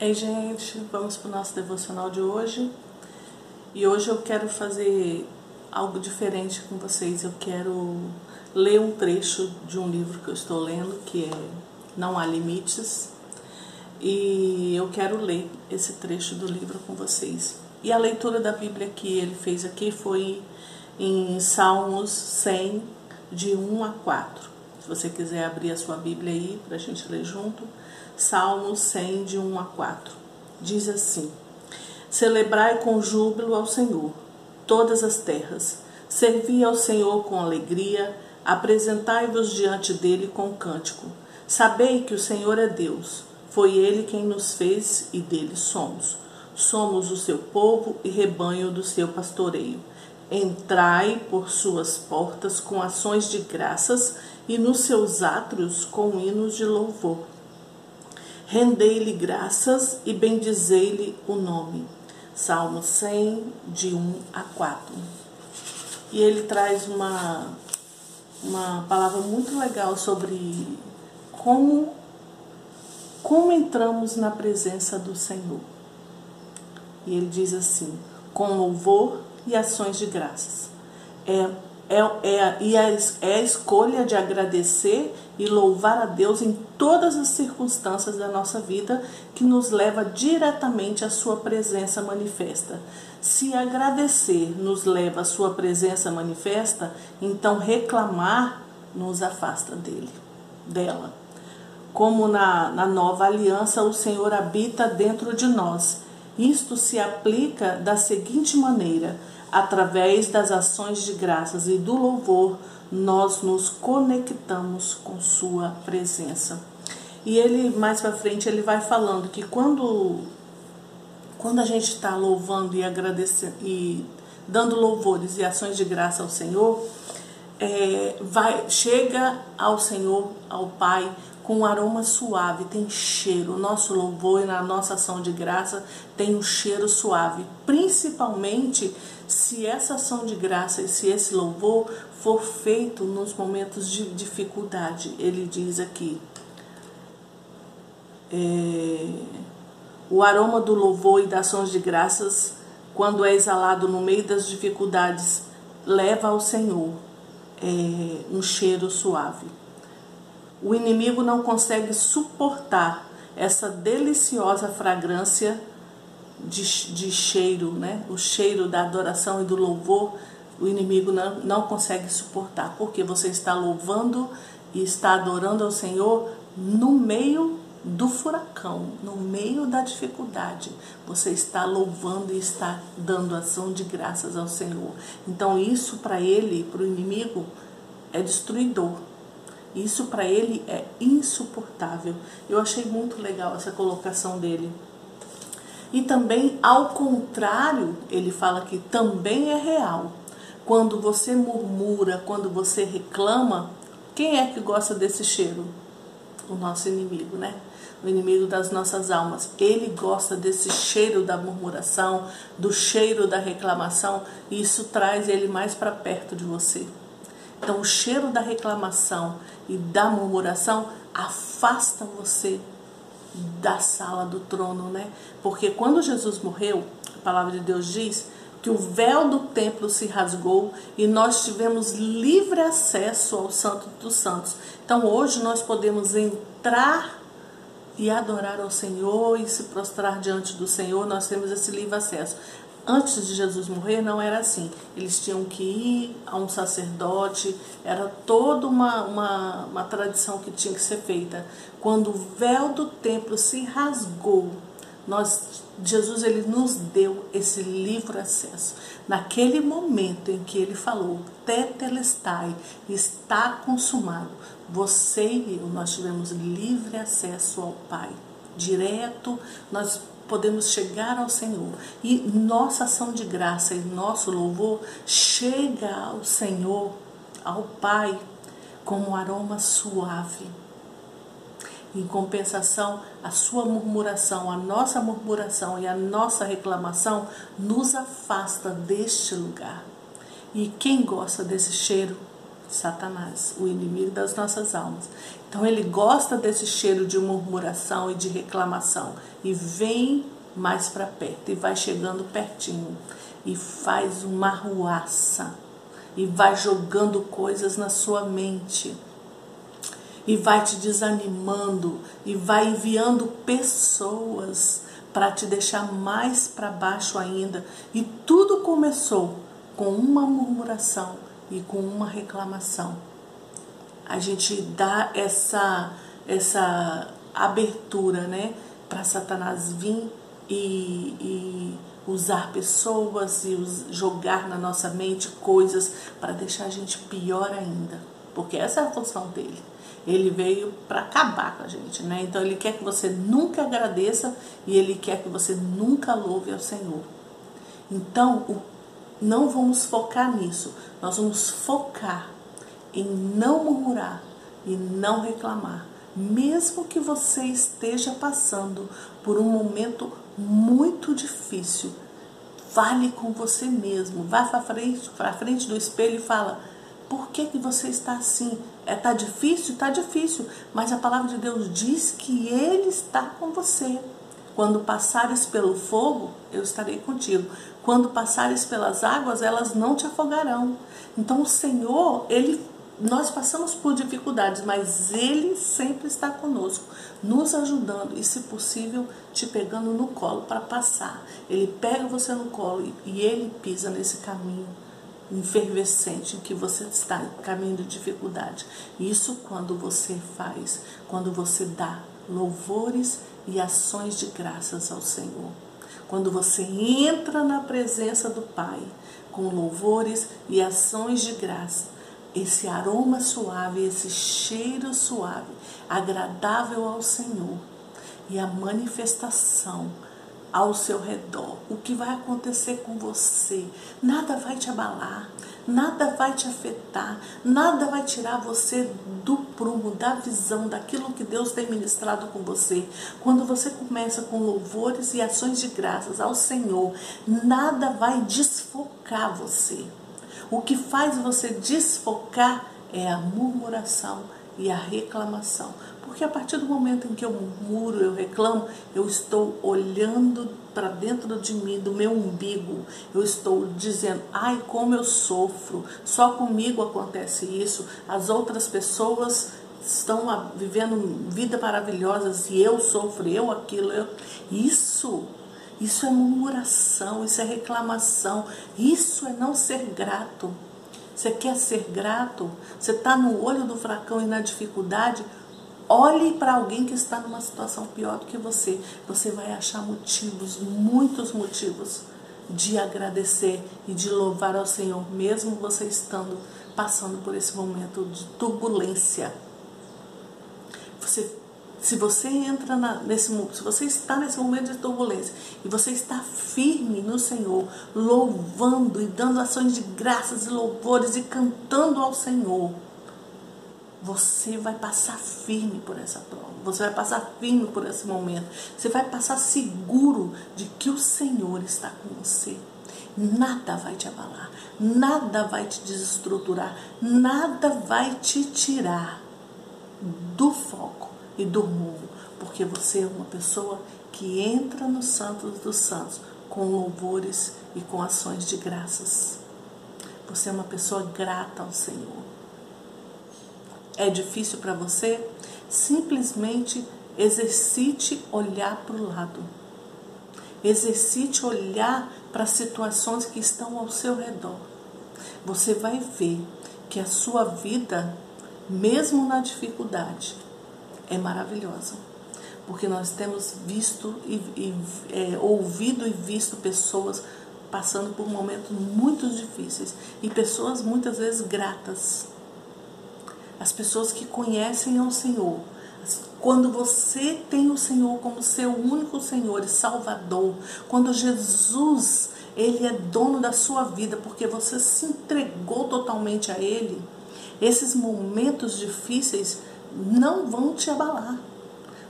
Ei, gente, vamos para o nosso devocional de hoje. E hoje eu quero fazer algo diferente com vocês. Eu quero ler um trecho de um livro que eu estou lendo, que é Não Há Limites. E eu quero ler esse trecho do livro com vocês. E a leitura da Bíblia que ele fez aqui foi em Salmos 100, de 1 a 4. Se você quiser abrir a sua Bíblia aí para a gente ler junto. Salmo 100, de 1 a 4. Diz assim: Celebrai com júbilo ao Senhor, todas as terras. Servi ao Senhor com alegria, apresentai-vos diante dele com cântico. Sabei que o Senhor é Deus, foi ele quem nos fez e dele somos. Somos o seu povo e rebanho do seu pastoreio. Entrai por suas portas com ações de graças e nos seus átrios com hinos de louvor rendei-lhe graças e bendizei-lhe o nome. Salmo 100, de 1 a 4. E ele traz uma, uma palavra muito legal sobre como, como entramos na presença do Senhor. E ele diz assim: com louvor e ações de graças. É é, é, e é a escolha de agradecer e louvar a Deus em todas as circunstâncias da nossa vida que nos leva diretamente à Sua presença manifesta. Se agradecer nos leva à Sua presença manifesta, então reclamar nos afasta dele, dela. Como na, na nova aliança, o Senhor habita dentro de nós. Isto se aplica da seguinte maneira através das ações de graças e do louvor, nós nos conectamos com Sua presença. E ele, mais para frente, ele vai falando que quando, quando a gente está louvando e agradecendo e dando louvores e ações de graça ao Senhor, é, vai, chega ao Senhor, ao Pai, com um aroma suave, tem cheiro. O nosso louvor e na nossa ação de graça tem um cheiro suave, principalmente se essa ação de graça e se esse louvor for feito nos momentos de dificuldade. Ele diz aqui: é, o aroma do louvor e das ações de graças, quando é exalado no meio das dificuldades, leva ao Senhor é, um cheiro suave. O inimigo não consegue suportar essa deliciosa fragrância de, de cheiro, né? o cheiro da adoração e do louvor, o inimigo não, não consegue suportar, porque você está louvando e está adorando ao Senhor no meio do furacão, no meio da dificuldade. Você está louvando e está dando ação de graças ao Senhor. Então, isso para ele, para o inimigo, é destruidor. Isso para ele é insuportável. Eu achei muito legal essa colocação dele. E também, ao contrário, ele fala que também é real. Quando você murmura, quando você reclama, quem é que gosta desse cheiro? O nosso inimigo, né? O inimigo das nossas almas. Ele gosta desse cheiro da murmuração, do cheiro da reclamação, e isso traz ele mais para perto de você. Então, o cheiro da reclamação e da murmuração afasta você da sala do trono, né? Porque quando Jesus morreu, a palavra de Deus diz que o véu do templo se rasgou e nós tivemos livre acesso ao Santo dos Santos. Então hoje nós podemos entrar e adorar ao Senhor e se prostrar diante do Senhor, nós temos esse livre acesso. Antes de Jesus morrer, não era assim. Eles tinham que ir a um sacerdote, era toda uma, uma, uma tradição que tinha que ser feita. Quando o véu do templo se rasgou, nós, Jesus ele nos deu esse livre acesso. Naquele momento em que ele falou, Tetelestai, está consumado, você e eu, nós tivemos livre acesso ao Pai. Direto, nós podemos chegar ao Senhor e nossa ação de graça e nosso louvor chega ao Senhor, ao Pai, como um aroma suave. Em compensação, a sua murmuração, a nossa murmuração e a nossa reclamação nos afasta deste lugar. E quem gosta desse cheiro? Satanás, o inimigo das nossas almas. Então ele gosta desse cheiro de murmuração e de reclamação e vem mais para perto e vai chegando pertinho e faz uma ruaça e vai jogando coisas na sua mente e vai te desanimando e vai enviando pessoas para te deixar mais para baixo ainda. E tudo começou com uma murmuração e com uma reclamação. A gente dá essa essa abertura, né, para Satanás vir e, e usar pessoas e jogar na nossa mente coisas para deixar a gente pior ainda. Porque essa é a função dele. Ele veio para acabar com a gente, né? Então ele quer que você nunca agradeça e ele quer que você nunca louve ao Senhor. Então, não vamos focar nisso. Nós vamos focar em não murmurar e não reclamar, mesmo que você esteja passando por um momento muito difícil. Fale com você mesmo, vá para frente, para frente do espelho e fala: por que, que você está assim? É tá difícil, tá difícil, mas a palavra de Deus diz que ele está com você. Quando passares pelo fogo, eu estarei contigo. Quando passares pelas águas, elas não te afogarão. Então o Senhor, ele nós passamos por dificuldades, mas Ele sempre está conosco, nos ajudando e, se possível, te pegando no colo para passar. Ele pega você no colo e Ele pisa nesse caminho enfervescente em que você está, caminho de dificuldade. Isso quando você faz, quando você dá louvores e ações de graças ao Senhor. Quando você entra na presença do Pai com louvores e ações de graça, esse aroma suave, esse cheiro suave, agradável ao Senhor e a manifestação ao seu redor, o que vai acontecer com você. Nada vai te abalar, nada vai te afetar, nada vai tirar você do prumo, da visão, daquilo que Deus tem ministrado com você. Quando você começa com louvores e ações de graças ao Senhor, nada vai desfocar você. O que faz você desfocar é a murmuração e a reclamação. Porque a partir do momento em que eu murmuro, eu reclamo, eu estou olhando para dentro de mim, do meu umbigo, eu estou dizendo: ai, como eu sofro, só comigo acontece isso, as outras pessoas estão vivendo vida maravilhosas e eu sofro, eu aquilo, eu. Isso, isso é murmuração, isso é reclamação, isso é não ser grato. Você quer ser grato? Você está no olho do fracão e na dificuldade? Olhe para alguém que está numa situação pior do que você. Você vai achar motivos, muitos motivos, de agradecer e de louvar ao Senhor, mesmo você estando passando por esse momento de turbulência. Você se você entra na, nesse se você está nesse momento de turbulência e você está firme no Senhor, louvando e dando ações de graças e louvores e cantando ao Senhor, você vai passar firme por essa prova. Você vai passar firme por esse momento. Você vai passar seguro de que o Senhor está com você. Nada vai te abalar, nada vai te desestruturar, nada vai te tirar do foco e do mundo, porque você é uma pessoa que entra no Santos dos Santos com louvores e com ações de graças. Você é uma pessoa grata ao Senhor. É difícil para você? Simplesmente exercite olhar para o lado. Exercite olhar para as situações que estão ao seu redor. Você vai ver que a sua vida, mesmo na dificuldade, é maravilhosa. Porque nós temos visto e, e é, ouvido e visto pessoas passando por momentos muito difíceis e pessoas muitas vezes gratas. As pessoas que conhecem ao Senhor. Quando você tem o Senhor como seu único Senhor e Salvador, quando Jesus, ele é dono da sua vida, porque você se entregou totalmente a ele, esses momentos difíceis não vão te abalar.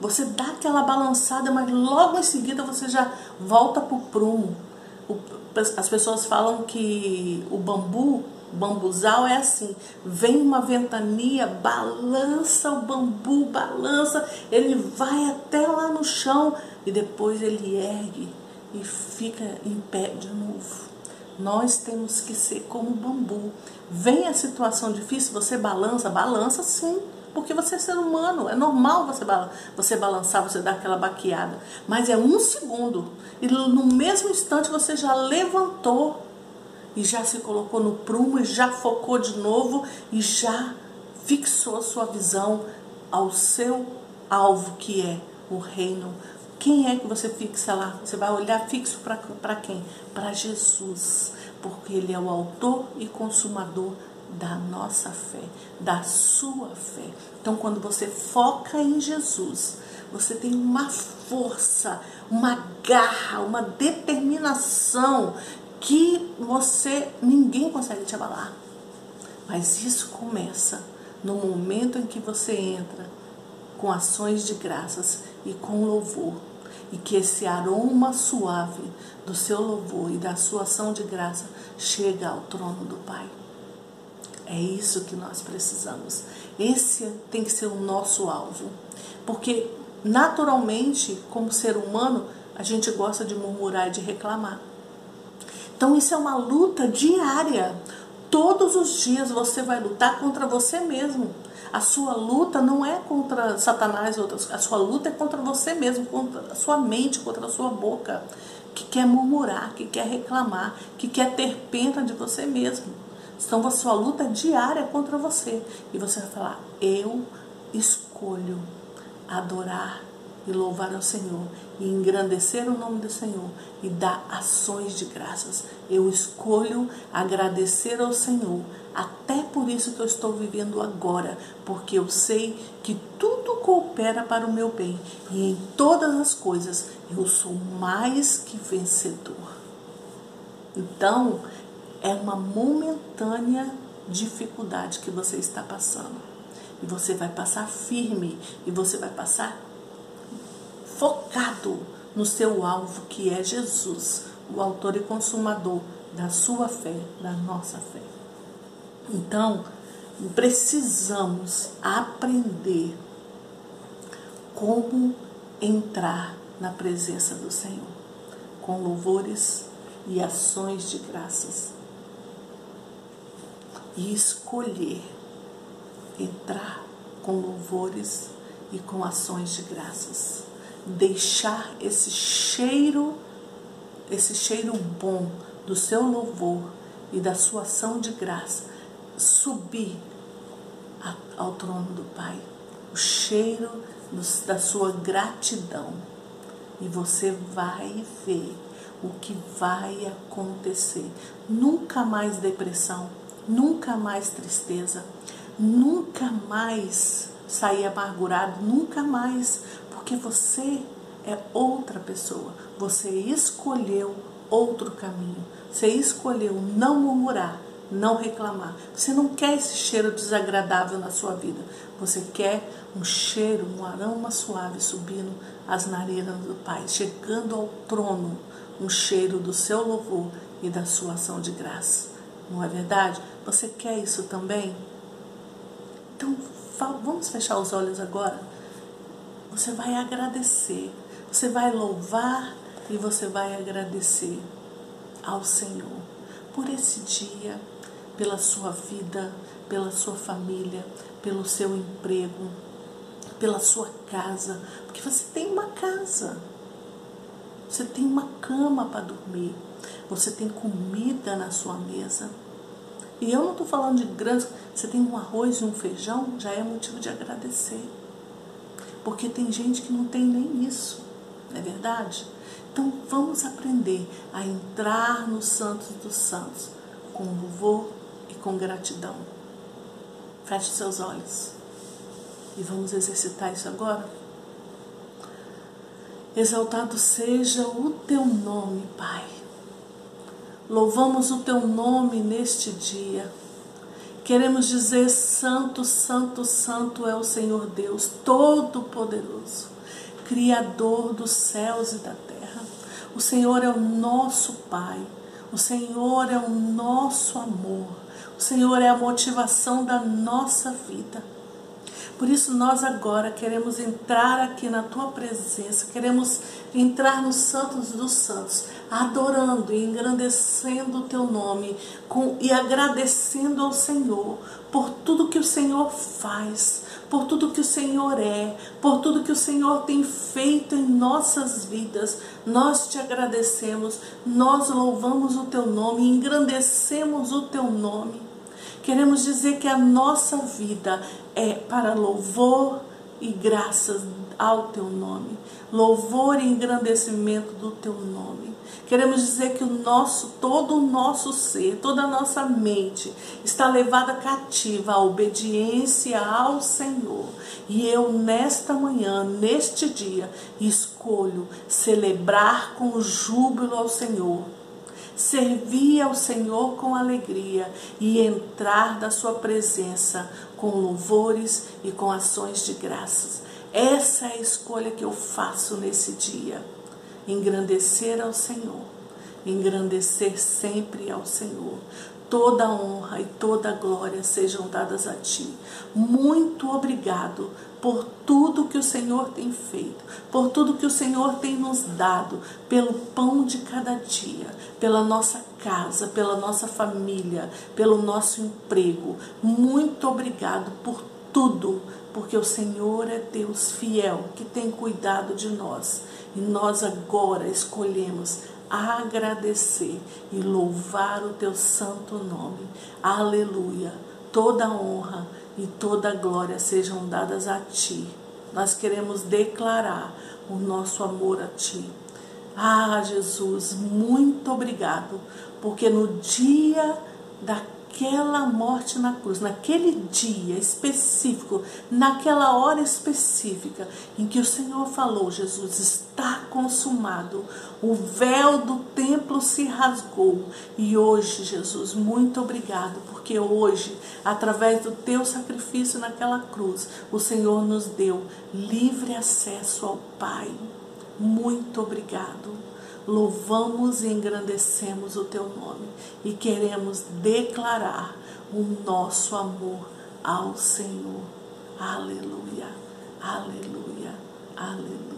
Você dá aquela balançada, mas logo em seguida você já volta para o prumo. As pessoas falam que o bambu bambuzal é assim: vem uma ventania, balança o bambu, balança, ele vai até lá no chão e depois ele ergue e fica em pé de novo. Nós temos que ser como bambu. Vem a situação difícil, você balança, balança sim, porque você é ser humano, é normal você, você balançar, você dar aquela baqueada. Mas é um segundo. E no mesmo instante você já levantou e já se colocou no prumo e já focou de novo e já fixou sua visão ao seu alvo que é o reino. Quem é que você fixa lá? Você vai olhar fixo para quem? Para Jesus, porque Ele é o autor e consumador da nossa fé, da sua fé. Então, quando você foca em Jesus, você tem uma força, uma garra, uma determinação que você ninguém consegue te abalar. Mas isso começa no momento em que você entra com ações de graças e com louvor. E que esse aroma suave do seu louvor e da sua ação de graça chega ao trono do Pai. É isso que nós precisamos. Esse tem que ser o nosso alvo. Porque, naturalmente, como ser humano, a gente gosta de murmurar e de reclamar. Então, isso é uma luta diária. Todos os dias você vai lutar contra você mesmo. A sua luta não é contra Satanás, a sua luta é contra você mesmo, contra a sua mente, contra a sua boca, que quer murmurar, que quer reclamar, que quer ter pena de você mesmo. Então a sua luta é diária contra você. E você vai falar: Eu escolho adorar e louvar ao Senhor e engrandecer o nome do Senhor e dar ações de graças. Eu escolho agradecer ao Senhor, até por isso que eu estou vivendo agora, porque eu sei que tudo coopera para o meu bem e em todas as coisas eu sou mais que vencedor. Então, é uma momentânea dificuldade que você está passando. E você vai passar firme e você vai passar focado no seu alvo, que é Jesus, o autor e consumador da sua fé, da nossa fé. Então, precisamos aprender como entrar na presença do Senhor, com louvores e ações de graças e escolher entrar com louvores e com ações de graças. Deixar esse cheiro, esse cheiro bom do seu louvor e da sua ação de graça subir ao trono do Pai. O cheiro da sua gratidão. E você vai ver o que vai acontecer. Nunca mais depressão nunca mais tristeza, nunca mais sair amargurado, nunca mais, porque você é outra pessoa. Você escolheu outro caminho. Você escolheu não murmurar, não reclamar. Você não quer esse cheiro desagradável na sua vida. Você quer um cheiro, um aroma suave subindo as narinas do Pai, chegando ao trono, um cheiro do seu louvor e da sua ação de graça. Não é verdade? Você quer isso também? Então, vamos fechar os olhos agora? Você vai agradecer, você vai louvar e você vai agradecer ao Senhor por esse dia, pela sua vida, pela sua família, pelo seu emprego, pela sua casa, porque você tem uma casa, você tem uma cama para dormir, você tem comida na sua mesa. E eu não estou falando de grandes. Você tem um arroz e um feijão, já é motivo de agradecer. Porque tem gente que não tem nem isso, não é verdade? Então vamos aprender a entrar no Santos dos Santos com louvor e com gratidão. Feche seus olhos e vamos exercitar isso agora. Exaltado seja o teu nome, Pai Louvamos o teu nome neste dia. Queremos dizer: Santo, Santo, Santo é o Senhor Deus Todo-Poderoso, Criador dos céus e da terra. O Senhor é o nosso Pai, o Senhor é o nosso amor, O Senhor é a motivação da nossa vida. Por isso, nós agora queremos entrar aqui na tua presença, queremos entrar nos Santos dos Santos, adorando e engrandecendo o teu nome com, e agradecendo ao Senhor por tudo que o Senhor faz, por tudo que o Senhor é, por tudo que o Senhor tem feito em nossas vidas. Nós te agradecemos, nós louvamos o teu nome, engrandecemos o teu nome. Queremos dizer que a nossa vida é para louvor e graças ao teu nome, louvor e engrandecimento do teu nome. Queremos dizer que o nosso, todo o nosso ser, toda a nossa mente está levada cativa à obediência ao Senhor. E eu nesta manhã, neste dia, escolho celebrar com júbilo ao Senhor servir ao Senhor com alegria e entrar da sua presença com louvores e com ações de graças. Essa é a escolha que eu faço nesse dia. Engrandecer ao Senhor, engrandecer sempre ao Senhor. Toda honra e toda glória sejam dadas a ti. Muito obrigado por tudo que o Senhor tem feito, por tudo que o Senhor tem nos dado, pelo pão de cada dia, pela nossa casa, pela nossa família, pelo nosso emprego. Muito obrigado por tudo, porque o Senhor é Deus fiel que tem cuidado de nós. E nós agora escolhemos agradecer e louvar o teu santo nome. Aleluia. Toda honra e toda glória sejam dadas a Ti. Nós queremos declarar o nosso amor a Ti. Ah, Jesus, muito obrigado, porque no dia da naquela morte na cruz, naquele dia específico, naquela hora específica em que o Senhor falou: Jesus, está consumado, o véu do templo se rasgou. E hoje, Jesus, muito obrigado, porque hoje, através do teu sacrifício naquela cruz, o Senhor nos deu livre acesso ao Pai. Muito obrigado louvamos e engrandecemos o teu nome e queremos declarar o nosso amor ao Senhor. Aleluia, aleluia, aleluia.